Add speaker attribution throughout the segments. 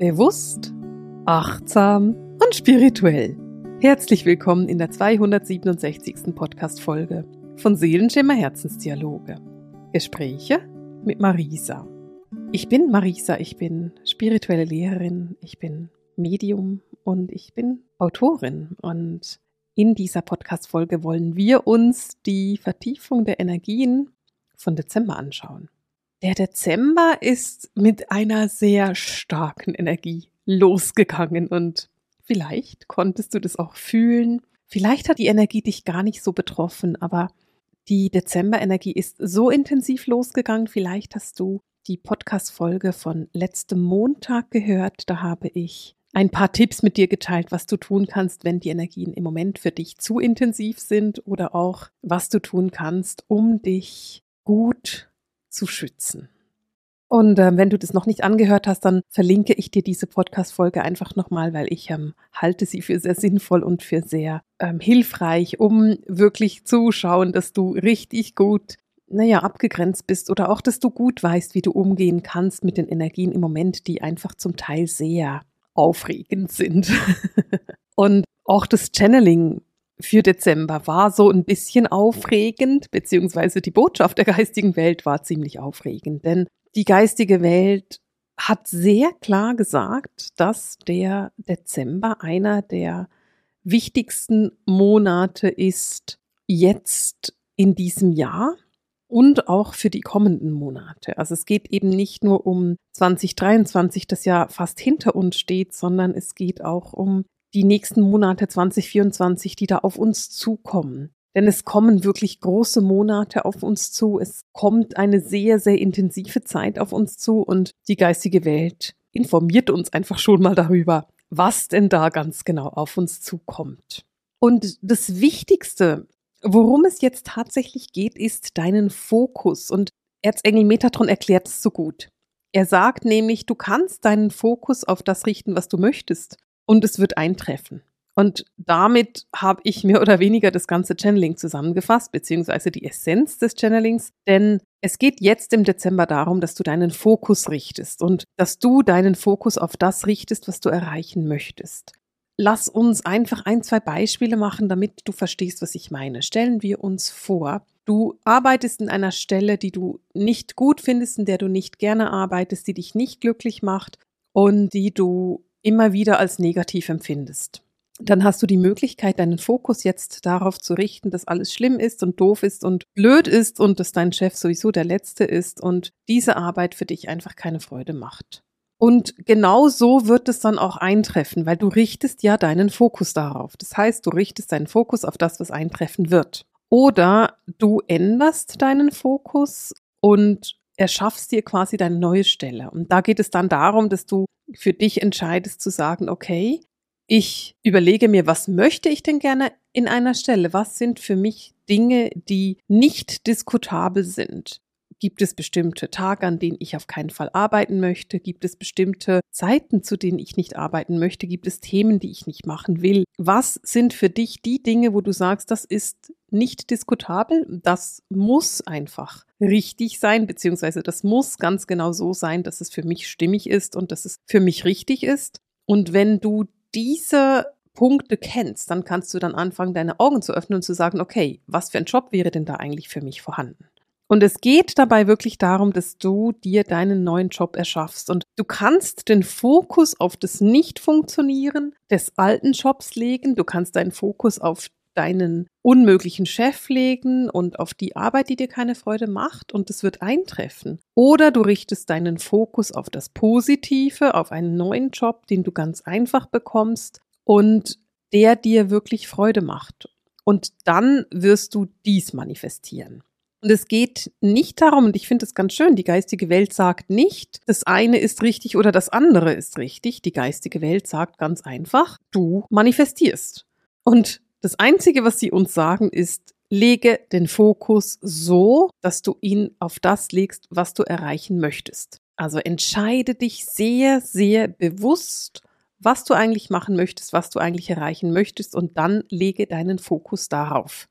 Speaker 1: Bewusst, achtsam und spirituell. Herzlich willkommen in der 267. Podcast-Folge von Seelenschimmer Herzensdialoge. Gespräche mit Marisa. Ich bin Marisa, ich bin spirituelle Lehrerin, ich bin Medium und ich bin Autorin. Und in dieser Podcast-Folge wollen wir uns die Vertiefung der Energien von Dezember anschauen. Der Dezember ist mit einer sehr starken Energie losgegangen und vielleicht konntest du das auch fühlen. Vielleicht hat die Energie dich gar nicht so betroffen, aber die Dezember-Energie ist so intensiv losgegangen. Vielleicht hast du die Podcast-Folge von letztem Montag gehört. Da habe ich ein paar Tipps mit dir geteilt, was du tun kannst, wenn die Energien im Moment für dich zu intensiv sind oder auch was du tun kannst, um dich gut zu schützen. Und äh, wenn du das noch nicht angehört hast, dann verlinke ich dir diese Podcast-Folge einfach nochmal, weil ich ähm, halte sie für sehr sinnvoll und für sehr ähm, hilfreich, um wirklich zu schauen, dass du richtig gut, naja, abgegrenzt bist oder auch, dass du gut weißt, wie du umgehen kannst mit den Energien im Moment, die einfach zum Teil sehr aufregend sind. und auch das Channeling für Dezember war so ein bisschen aufregend, beziehungsweise die Botschaft der geistigen Welt war ziemlich aufregend, denn die geistige Welt hat sehr klar gesagt, dass der Dezember einer der wichtigsten Monate ist jetzt in diesem Jahr und auch für die kommenden Monate. Also es geht eben nicht nur um 2023, das ja fast hinter uns steht, sondern es geht auch um die nächsten Monate 2024, die da auf uns zukommen. Denn es kommen wirklich große Monate auf uns zu. Es kommt eine sehr, sehr intensive Zeit auf uns zu und die geistige Welt informiert uns einfach schon mal darüber, was denn da ganz genau auf uns zukommt. Und das Wichtigste, worum es jetzt tatsächlich geht, ist deinen Fokus. Und Erzengel Metatron erklärt es so gut. Er sagt nämlich, du kannst deinen Fokus auf das richten, was du möchtest und es wird eintreffen. Und damit habe ich mehr oder weniger das ganze Channeling zusammengefasst, beziehungsweise die Essenz des Channelings. Denn es geht jetzt im Dezember darum, dass du deinen Fokus richtest und dass du deinen Fokus auf das richtest, was du erreichen möchtest. Lass uns einfach ein, zwei Beispiele machen, damit du verstehst, was ich meine. Stellen wir uns vor, du arbeitest in einer Stelle, die du nicht gut findest, in der du nicht gerne arbeitest, die dich nicht glücklich macht und die du immer wieder als negativ empfindest. Dann hast du die Möglichkeit, deinen Fokus jetzt darauf zu richten, dass alles schlimm ist und doof ist und blöd ist und dass dein Chef sowieso der Letzte ist und diese Arbeit für dich einfach keine Freude macht. Und genau so wird es dann auch eintreffen, weil du richtest ja deinen Fokus darauf. Das heißt, du richtest deinen Fokus auf das, was eintreffen wird. Oder du änderst deinen Fokus und erschaffst dir quasi deine neue Stelle. Und da geht es dann darum, dass du für dich entscheidest zu sagen, okay, ich überlege mir, was möchte ich denn gerne in einer Stelle? Was sind für mich Dinge, die nicht diskutabel sind? Gibt es bestimmte Tage, an denen ich auf keinen Fall arbeiten möchte? Gibt es bestimmte Zeiten, zu denen ich nicht arbeiten möchte? Gibt es Themen, die ich nicht machen will? Was sind für dich die Dinge, wo du sagst, das ist nicht diskutabel? Das muss einfach richtig sein, beziehungsweise das muss ganz genau so sein, dass es für mich stimmig ist und dass es für mich richtig ist. Und wenn du diese Punkte kennst, dann kannst du dann anfangen, deine Augen zu öffnen und zu sagen, okay, was für ein Job wäre denn da eigentlich für mich vorhanden? Und es geht dabei wirklich darum, dass du dir deinen neuen Job erschaffst. Und du kannst den Fokus auf das Nicht-Funktionieren des alten Jobs legen. Du kannst deinen Fokus auf deinen unmöglichen Chef legen und auf die Arbeit, die dir keine Freude macht und es wird eintreffen. Oder du richtest deinen Fokus auf das Positive, auf einen neuen Job, den du ganz einfach bekommst und der dir wirklich Freude macht. Und dann wirst du dies manifestieren. Und es geht nicht darum, und ich finde es ganz schön, die geistige Welt sagt nicht, das eine ist richtig oder das andere ist richtig. Die geistige Welt sagt ganz einfach, du manifestierst. Und das Einzige, was sie uns sagen, ist, lege den Fokus so, dass du ihn auf das legst, was du erreichen möchtest. Also entscheide dich sehr, sehr bewusst, was du eigentlich machen möchtest, was du eigentlich erreichen möchtest und dann lege deinen Fokus darauf.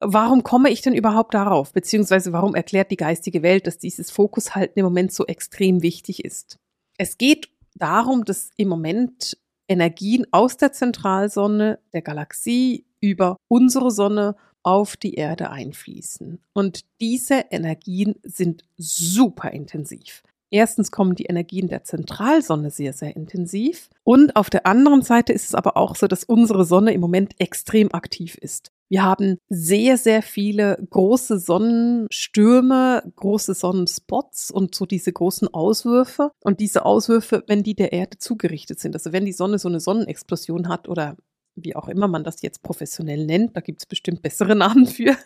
Speaker 1: Warum komme ich denn überhaupt darauf? Beziehungsweise warum erklärt die geistige Welt, dass dieses Fokus halt im Moment so extrem wichtig ist? Es geht darum, dass im Moment Energien aus der Zentralsonne der Galaxie über unsere Sonne auf die Erde einfließen. Und diese Energien sind super intensiv. Erstens kommen die Energien der Zentralsonne sehr, sehr intensiv. Und auf der anderen Seite ist es aber auch so, dass unsere Sonne im Moment extrem aktiv ist. Wir haben sehr, sehr viele große Sonnenstürme, große Sonnenspots und so diese großen Auswürfe. Und diese Auswürfe, wenn die der Erde zugerichtet sind, also wenn die Sonne so eine Sonnenexplosion hat oder wie auch immer man das jetzt professionell nennt, da gibt es bestimmt bessere Namen für.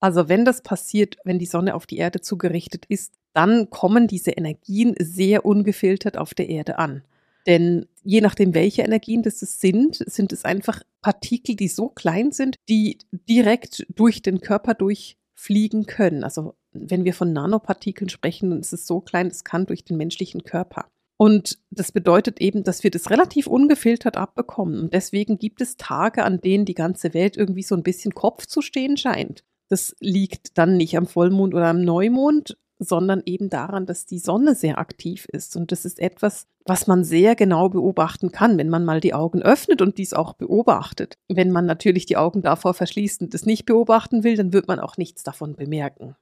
Speaker 1: also wenn das passiert, wenn die Sonne auf die Erde zugerichtet ist, dann kommen diese Energien sehr ungefiltert auf der Erde an. Denn je nachdem, welche Energien das sind, sind es einfach Partikel, die so klein sind, die direkt durch den Körper durchfliegen können. Also wenn wir von Nanopartikeln sprechen, dann ist es so klein, es kann durch den menschlichen Körper. Und das bedeutet eben, dass wir das relativ ungefiltert abbekommen. Und deswegen gibt es Tage, an denen die ganze Welt irgendwie so ein bisschen Kopf zu stehen scheint. Das liegt dann nicht am Vollmond oder am Neumond, sondern eben daran, dass die Sonne sehr aktiv ist. Und das ist etwas, was man sehr genau beobachten kann, wenn man mal die Augen öffnet und dies auch beobachtet. Wenn man natürlich die Augen davor verschließt und das nicht beobachten will, dann wird man auch nichts davon bemerken.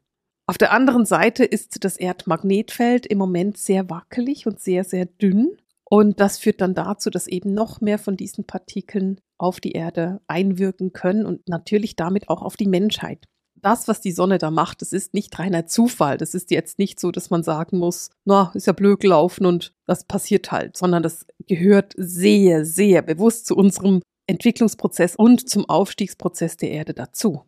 Speaker 1: Auf der anderen Seite ist das Erdmagnetfeld im Moment sehr wackelig und sehr, sehr dünn. Und das führt dann dazu, dass eben noch mehr von diesen Partikeln auf die Erde einwirken können und natürlich damit auch auf die Menschheit das, was die Sonne da macht, das ist nicht reiner Zufall. Das ist jetzt nicht so, dass man sagen muss, na, ist ja blöd gelaufen und das passiert halt, sondern das gehört sehr, sehr bewusst zu unserem Entwicklungsprozess und zum Aufstiegsprozess der Erde dazu.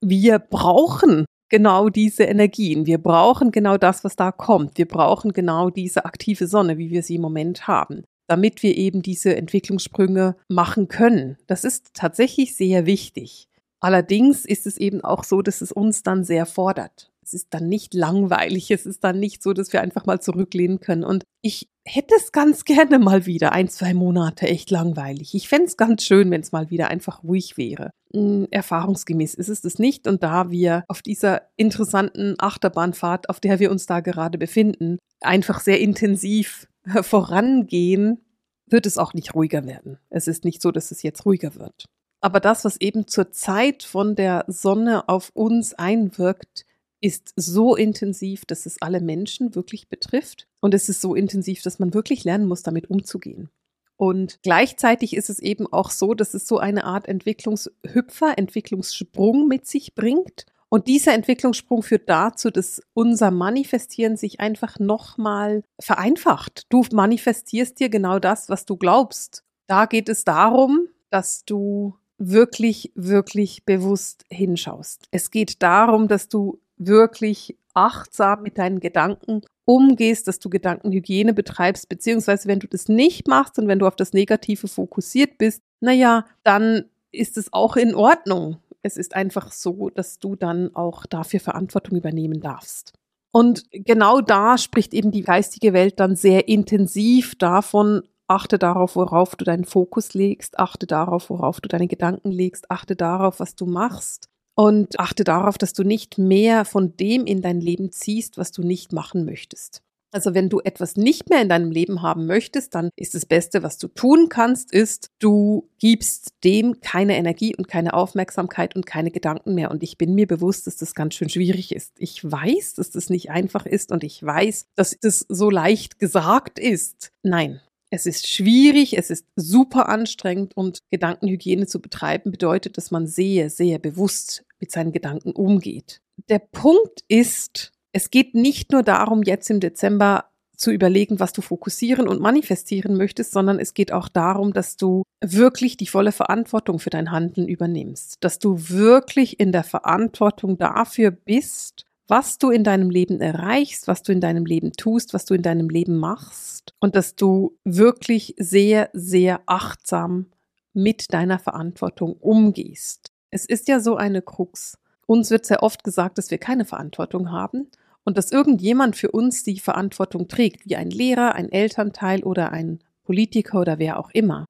Speaker 1: Wir brauchen genau diese Energien. Wir brauchen genau das, was da kommt. Wir brauchen genau diese aktive Sonne, wie wir sie im Moment haben, damit wir eben diese Entwicklungssprünge machen können. Das ist tatsächlich sehr wichtig. Allerdings ist es eben auch so, dass es uns dann sehr fordert. Es ist dann nicht langweilig, es ist dann nicht so, dass wir einfach mal zurücklehnen können. Und ich hätte es ganz gerne mal wieder, ein, zwei Monate echt langweilig. Ich fände es ganz schön, wenn es mal wieder einfach ruhig wäre. Hm, erfahrungsgemäß ist es das nicht. Und da wir auf dieser interessanten Achterbahnfahrt, auf der wir uns da gerade befinden, einfach sehr intensiv vorangehen, wird es auch nicht ruhiger werden. Es ist nicht so, dass es jetzt ruhiger wird. Aber das, was eben zur Zeit von der Sonne auf uns einwirkt, ist so intensiv, dass es alle Menschen wirklich betrifft. Und es ist so intensiv, dass man wirklich lernen muss, damit umzugehen. Und gleichzeitig ist es eben auch so, dass es so eine Art Entwicklungshüpfer, Entwicklungssprung mit sich bringt. Und dieser Entwicklungssprung führt dazu, dass unser Manifestieren sich einfach nochmal vereinfacht. Du manifestierst dir genau das, was du glaubst. Da geht es darum, dass du wirklich, wirklich bewusst hinschaust. Es geht darum, dass du wirklich achtsam mit deinen Gedanken umgehst, dass du Gedankenhygiene betreibst, beziehungsweise wenn du das nicht machst und wenn du auf das Negative fokussiert bist, naja, dann ist es auch in Ordnung. Es ist einfach so, dass du dann auch dafür Verantwortung übernehmen darfst. Und genau da spricht eben die geistige Welt dann sehr intensiv davon, Achte darauf, worauf du deinen Fokus legst. Achte darauf, worauf du deine Gedanken legst. Achte darauf, was du machst. Und achte darauf, dass du nicht mehr von dem in dein Leben ziehst, was du nicht machen möchtest. Also wenn du etwas nicht mehr in deinem Leben haben möchtest, dann ist das Beste, was du tun kannst, ist, du gibst dem keine Energie und keine Aufmerksamkeit und keine Gedanken mehr. Und ich bin mir bewusst, dass das ganz schön schwierig ist. Ich weiß, dass das nicht einfach ist und ich weiß, dass das so leicht gesagt ist. Nein, es ist schwierig, es ist super anstrengend und Gedankenhygiene zu betreiben bedeutet, dass man sehr, sehr bewusst mit seinen Gedanken umgeht. Der Punkt ist, es geht nicht nur darum, jetzt im Dezember zu überlegen, was du fokussieren und manifestieren möchtest, sondern es geht auch darum, dass du wirklich die volle Verantwortung für dein Handeln übernimmst, dass du wirklich in der Verantwortung dafür bist, was du in deinem Leben erreichst, was du in deinem Leben tust, was du in deinem Leben machst und dass du wirklich sehr, sehr achtsam mit deiner Verantwortung umgehst. Es ist ja so eine Krux. Uns wird sehr oft gesagt, dass wir keine Verantwortung haben und dass irgendjemand für uns die Verantwortung trägt, wie ein Lehrer, ein Elternteil oder ein Politiker oder wer auch immer.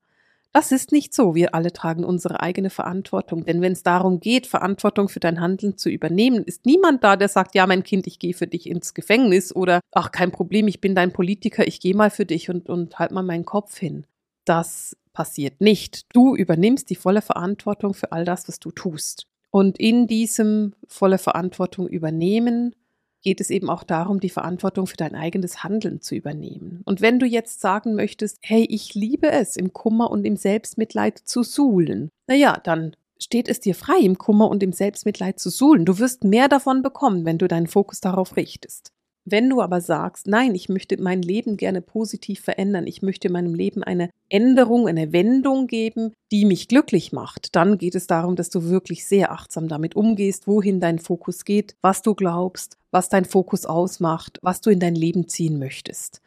Speaker 1: Das ist nicht so. Wir alle tragen unsere eigene Verantwortung. Denn wenn es darum geht, Verantwortung für dein Handeln zu übernehmen, ist niemand da, der sagt, ja, mein Kind, ich gehe für dich ins Gefängnis oder ach, kein Problem, ich bin dein Politiker, ich gehe mal für dich und, und halt mal meinen Kopf hin. Das passiert nicht. Du übernimmst die volle Verantwortung für all das, was du tust. Und in diesem volle Verantwortung übernehmen geht es eben auch darum, die Verantwortung für dein eigenes Handeln zu übernehmen. Und wenn du jetzt sagen möchtest, hey, ich liebe es, im Kummer und im Selbstmitleid zu suhlen, naja, dann steht es dir frei, im Kummer und im Selbstmitleid zu suhlen. Du wirst mehr davon bekommen, wenn du deinen Fokus darauf richtest. Wenn du aber sagst, nein, ich möchte mein Leben gerne positiv verändern, ich möchte meinem Leben eine Änderung, eine Wendung geben, die mich glücklich macht, dann geht es darum, dass du wirklich sehr achtsam damit umgehst, wohin dein Fokus geht, was du glaubst, was dein Fokus ausmacht, was du in dein Leben ziehen möchtest.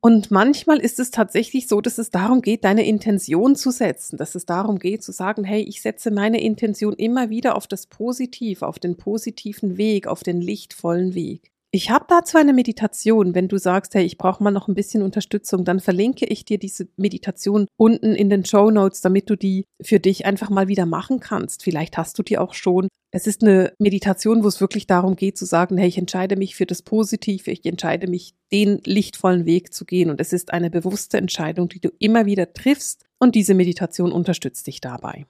Speaker 1: Und manchmal ist es tatsächlich so, dass es darum geht, deine Intention zu setzen, dass es darum geht zu sagen, hey, ich setze meine Intention immer wieder auf das Positiv, auf den positiven Weg, auf den lichtvollen Weg. Ich habe dazu eine Meditation. Wenn du sagst, hey, ich brauche mal noch ein bisschen Unterstützung, dann verlinke ich dir diese Meditation unten in den Show Notes, damit du die für dich einfach mal wieder machen kannst. Vielleicht hast du die auch schon. Es ist eine Meditation, wo es wirklich darum geht zu sagen, hey, ich entscheide mich für das Positive, ich entscheide mich, den lichtvollen Weg zu gehen. Und es ist eine bewusste Entscheidung, die du immer wieder triffst. Und diese Meditation unterstützt dich dabei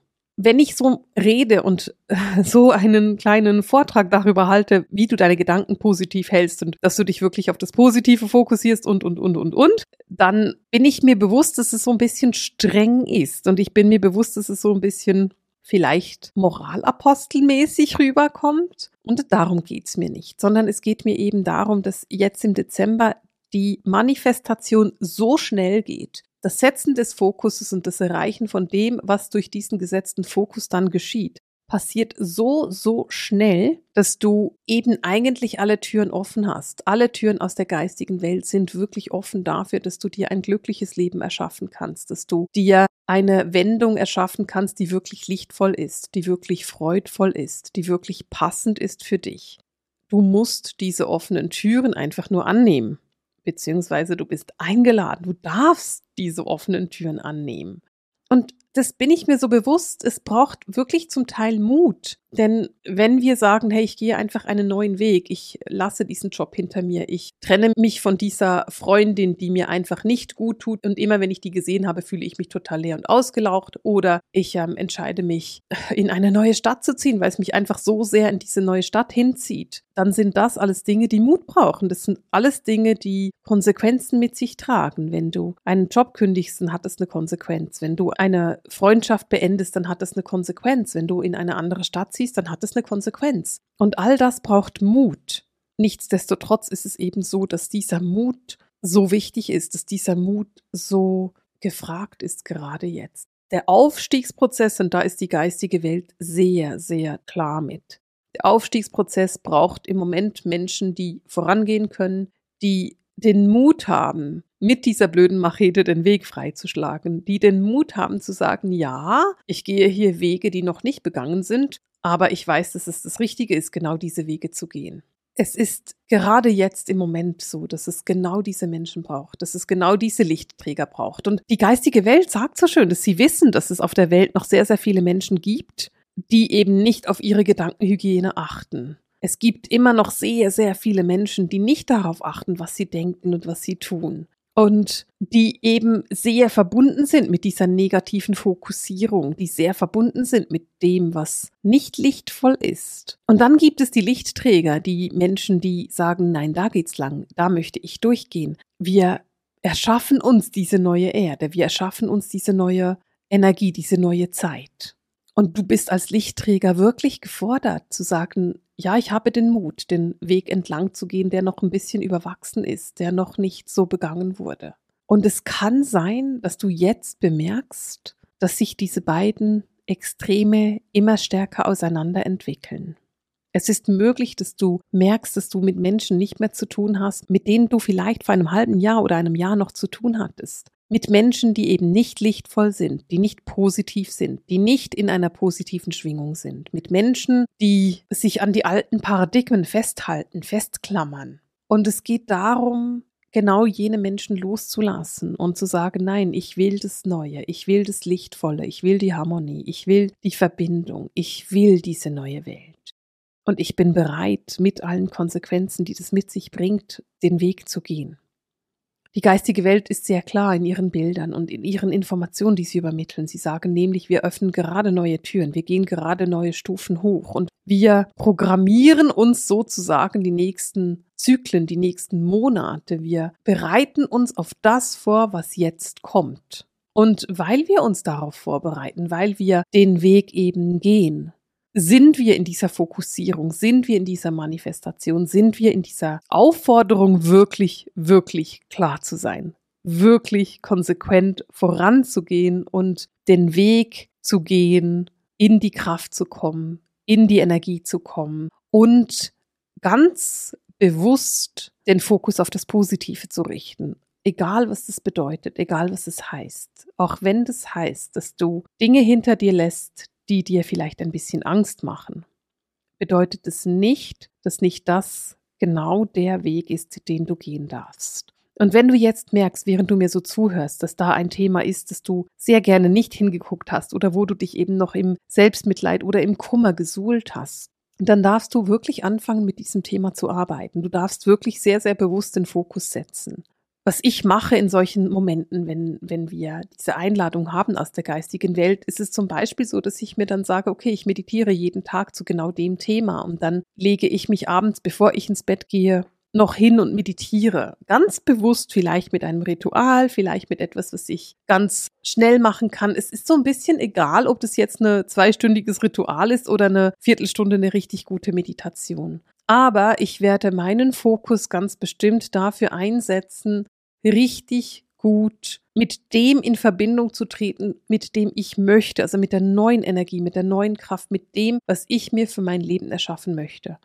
Speaker 1: wenn ich so rede und so einen kleinen Vortrag darüber halte, wie du deine Gedanken positiv hältst und dass du dich wirklich auf das Positive fokussierst und, und, und, und, und, dann bin ich mir bewusst, dass es so ein bisschen streng ist und ich bin mir bewusst, dass es so ein bisschen vielleicht moralapostelmäßig rüberkommt. Und darum geht's mir nicht, sondern es geht mir eben darum, dass jetzt im Dezember die Manifestation so schnell geht, das Setzen des Fokuses und das Erreichen von dem, was durch diesen gesetzten Fokus dann geschieht, passiert so, so schnell, dass du eben eigentlich alle Türen offen hast. Alle Türen aus der geistigen Welt sind wirklich offen dafür, dass du dir ein glückliches Leben erschaffen kannst, dass du dir eine Wendung erschaffen kannst, die wirklich lichtvoll ist, die wirklich freudvoll ist, die wirklich passend ist für dich. Du musst diese offenen Türen einfach nur annehmen beziehungsweise du bist eingeladen, du darfst diese offenen Türen annehmen. Und das bin ich mir so bewusst, es braucht wirklich zum Teil Mut. Denn wenn wir sagen, hey, ich gehe einfach einen neuen Weg, ich lasse diesen Job hinter mir, ich trenne mich von dieser Freundin, die mir einfach nicht gut tut und immer wenn ich die gesehen habe, fühle ich mich total leer und ausgelaucht oder ich ähm, entscheide mich, in eine neue Stadt zu ziehen, weil es mich einfach so sehr in diese neue Stadt hinzieht, dann sind das alles Dinge, die Mut brauchen. Das sind alles Dinge, die Konsequenzen mit sich tragen. Wenn du einen Job kündigst, dann hat das eine Konsequenz. Wenn du eine Freundschaft beendest, dann hat das eine Konsequenz. Wenn du in eine andere Stadt ziehst, dann hat es eine Konsequenz. Und all das braucht Mut. Nichtsdestotrotz ist es eben so, dass dieser Mut so wichtig ist, dass dieser Mut so gefragt ist gerade jetzt. Der Aufstiegsprozess, und da ist die geistige Welt sehr, sehr klar mit. Der Aufstiegsprozess braucht im Moment Menschen, die vorangehen können, die den Mut haben, mit dieser blöden Machete den Weg freizuschlagen, die den Mut haben zu sagen, ja, ich gehe hier Wege, die noch nicht begangen sind, aber ich weiß, dass es das Richtige ist, genau diese Wege zu gehen. Es ist gerade jetzt im Moment so, dass es genau diese Menschen braucht, dass es genau diese Lichtträger braucht. Und die geistige Welt sagt so schön, dass sie wissen, dass es auf der Welt noch sehr, sehr viele Menschen gibt, die eben nicht auf ihre Gedankenhygiene achten. Es gibt immer noch sehr, sehr viele Menschen, die nicht darauf achten, was sie denken und was sie tun und die eben sehr verbunden sind mit dieser negativen Fokussierung, die sehr verbunden sind mit dem, was nicht lichtvoll ist. Und dann gibt es die Lichtträger, die Menschen, die sagen, nein, da geht's lang, da möchte ich durchgehen. Wir erschaffen uns diese neue Erde, wir erschaffen uns diese neue Energie, diese neue Zeit. Und du bist als Lichtträger wirklich gefordert zu sagen, ja, ich habe den Mut, den Weg entlang zu gehen, der noch ein bisschen überwachsen ist, der noch nicht so begangen wurde. Und es kann sein, dass du jetzt bemerkst, dass sich diese beiden Extreme immer stärker auseinander entwickeln. Es ist möglich, dass du merkst, dass du mit Menschen nicht mehr zu tun hast, mit denen du vielleicht vor einem halben Jahr oder einem Jahr noch zu tun hattest mit Menschen, die eben nicht lichtvoll sind, die nicht positiv sind, die nicht in einer positiven Schwingung sind, mit Menschen, die sich an die alten Paradigmen festhalten, festklammern. Und es geht darum, genau jene Menschen loszulassen und zu sagen, nein, ich will das Neue, ich will das Lichtvolle, ich will die Harmonie, ich will die Verbindung, ich will diese neue Welt. Und ich bin bereit, mit allen Konsequenzen, die das mit sich bringt, den Weg zu gehen. Die geistige Welt ist sehr klar in ihren Bildern und in ihren Informationen, die sie übermitteln. Sie sagen nämlich, wir öffnen gerade neue Türen, wir gehen gerade neue Stufen hoch und wir programmieren uns sozusagen die nächsten Zyklen, die nächsten Monate. Wir bereiten uns auf das vor, was jetzt kommt. Und weil wir uns darauf vorbereiten, weil wir den Weg eben gehen, sind wir in dieser Fokussierung, sind wir in dieser Manifestation, sind wir in dieser Aufforderung wirklich, wirklich klar zu sein, wirklich konsequent voranzugehen und den Weg zu gehen, in die Kraft zu kommen, in die Energie zu kommen und ganz bewusst den Fokus auf das Positive zu richten. Egal, was das bedeutet, egal, was es heißt. Auch wenn das heißt, dass du Dinge hinter dir lässt, die dir vielleicht ein bisschen Angst machen, bedeutet es nicht, dass nicht das genau der Weg ist, den du gehen darfst. Und wenn du jetzt merkst, während du mir so zuhörst, dass da ein Thema ist, das du sehr gerne nicht hingeguckt hast oder wo du dich eben noch im Selbstmitleid oder im Kummer gesuhlt hast, dann darfst du wirklich anfangen, mit diesem Thema zu arbeiten. Du darfst wirklich sehr, sehr bewusst den Fokus setzen was ich mache in solchen Momenten, wenn, wenn wir diese Einladung haben aus der geistigen Welt, ist es zum Beispiel so, dass ich mir dann sage, okay, ich meditiere jeden Tag zu genau dem Thema und dann lege ich mich abends, bevor ich ins Bett gehe, noch hin und meditiere. Ganz bewusst, vielleicht mit einem Ritual, vielleicht mit etwas, was ich ganz schnell machen kann. Es ist so ein bisschen egal, ob das jetzt ein zweistündiges Ritual ist oder eine Viertelstunde eine richtig gute Meditation. Aber ich werde meinen Fokus ganz bestimmt dafür einsetzen, richtig gut mit dem in Verbindung zu treten, mit dem ich möchte, also mit der neuen Energie, mit der neuen Kraft, mit dem, was ich mir für mein Leben erschaffen möchte.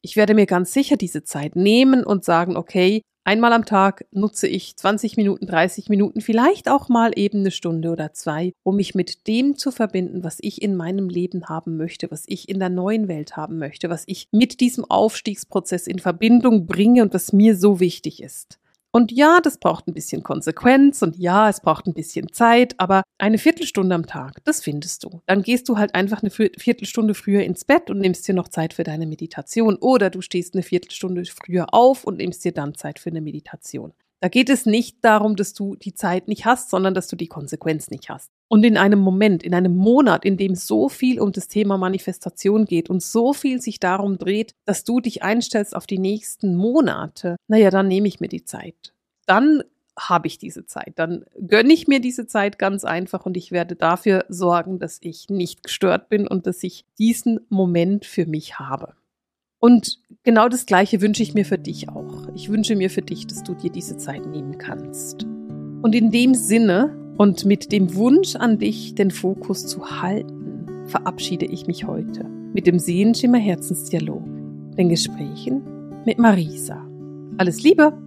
Speaker 1: Ich werde mir ganz sicher diese Zeit nehmen und sagen, okay, einmal am Tag nutze ich 20 Minuten, 30 Minuten, vielleicht auch mal eben eine Stunde oder zwei, um mich mit dem zu verbinden, was ich in meinem Leben haben möchte, was ich in der neuen Welt haben möchte, was ich mit diesem Aufstiegsprozess in Verbindung bringe und was mir so wichtig ist. Und ja, das braucht ein bisschen Konsequenz und ja, es braucht ein bisschen Zeit, aber eine Viertelstunde am Tag, das findest du. Dann gehst du halt einfach eine Viertelstunde früher ins Bett und nimmst dir noch Zeit für deine Meditation oder du stehst eine Viertelstunde früher auf und nimmst dir dann Zeit für eine Meditation. Da geht es nicht darum, dass du die Zeit nicht hast, sondern dass du die Konsequenz nicht hast. Und in einem Moment, in einem Monat, in dem so viel um das Thema Manifestation geht und so viel sich darum dreht, dass du dich einstellst auf die nächsten Monate, naja, dann nehme ich mir die Zeit. Dann habe ich diese Zeit. Dann gönne ich mir diese Zeit ganz einfach und ich werde dafür sorgen, dass ich nicht gestört bin und dass ich diesen Moment für mich habe. Und genau das Gleiche wünsche ich mir für dich auch. Ich wünsche mir für dich, dass du dir diese Zeit nehmen kannst. Und in dem Sinne und mit dem Wunsch an dich, den Fokus zu halten, verabschiede ich mich heute mit dem Sehenschimmer Herzensdialog, den Gesprächen mit Marisa. Alles Liebe!